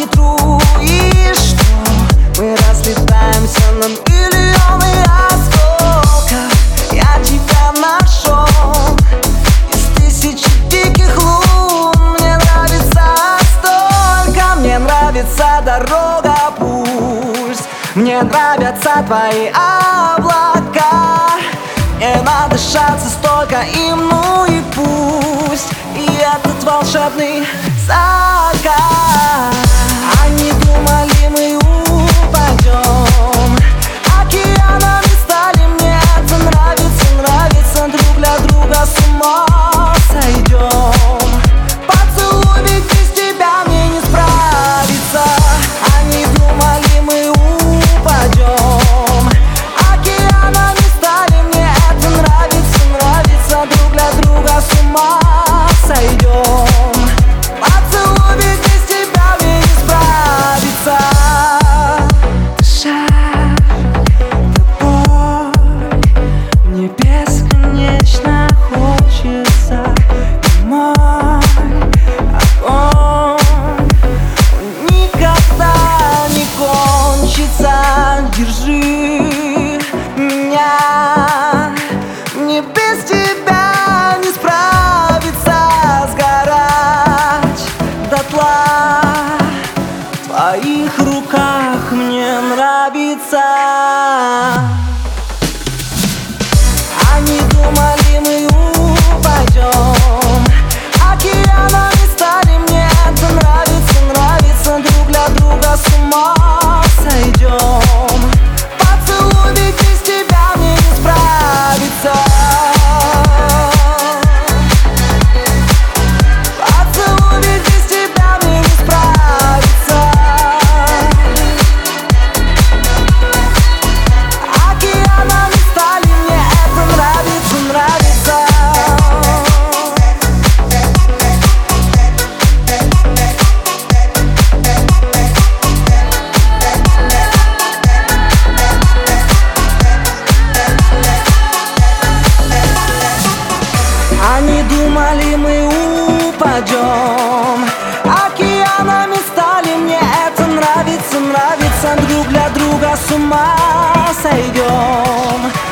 ветру И что? Мы разлетаемся на миллионы осколков. Я тебя нашел. Из тысячи диких лун Мне нравится столько. Мне нравится дорога, пусть Мне нравятся твои облака. Не надышаться столько им, ну и пусть. И этот волшебный твоих руках мне нравится. с ума сойдем